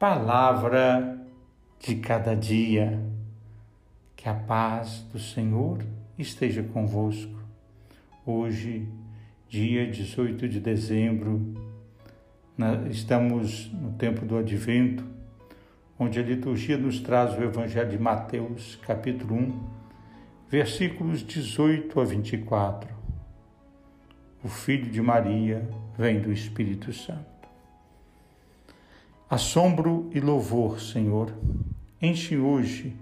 palavra de cada dia. Que a paz do Senhor esteja convosco. Hoje, dia 18 de dezembro, estamos no tempo do advento, onde a liturgia nos traz o Evangelho de Mateus, capítulo 1, versículos 18 a 24. O Filho de Maria vem do Espírito Santo. Assombro e louvor, Senhor, enche hoje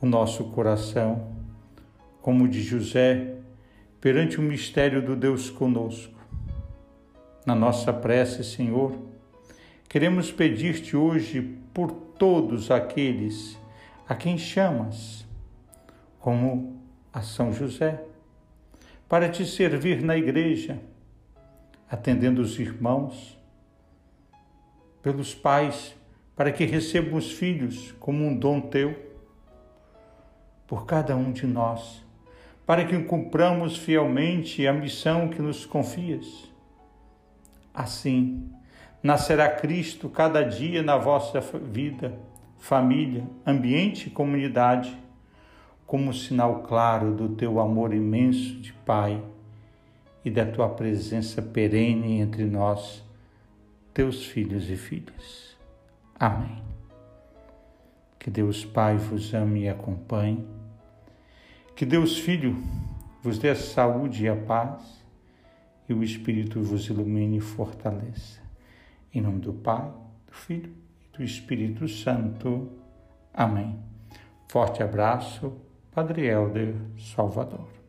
o nosso coração, como de José, perante o mistério do Deus conosco. Na nossa prece, Senhor, queremos pedir-te hoje por todos aqueles a quem chamas, como a São José, para te servir na igreja, atendendo os irmãos, pelos pais, para que recebam os filhos como um dom teu, por cada um de nós, para que cumpramos fielmente a missão que nos confias. Assim, nascerá Cristo cada dia na vossa vida, família, ambiente e comunidade, como sinal claro do teu amor imenso de Pai e da tua presença perene entre nós teus filhos e filhas. Amém. Que Deus Pai vos ame e acompanhe. Que Deus Filho vos dê a saúde e a paz e o Espírito vos ilumine e fortaleça. Em nome do Pai, do Filho e do Espírito Santo. Amém. Forte abraço, Padre Helder Salvador.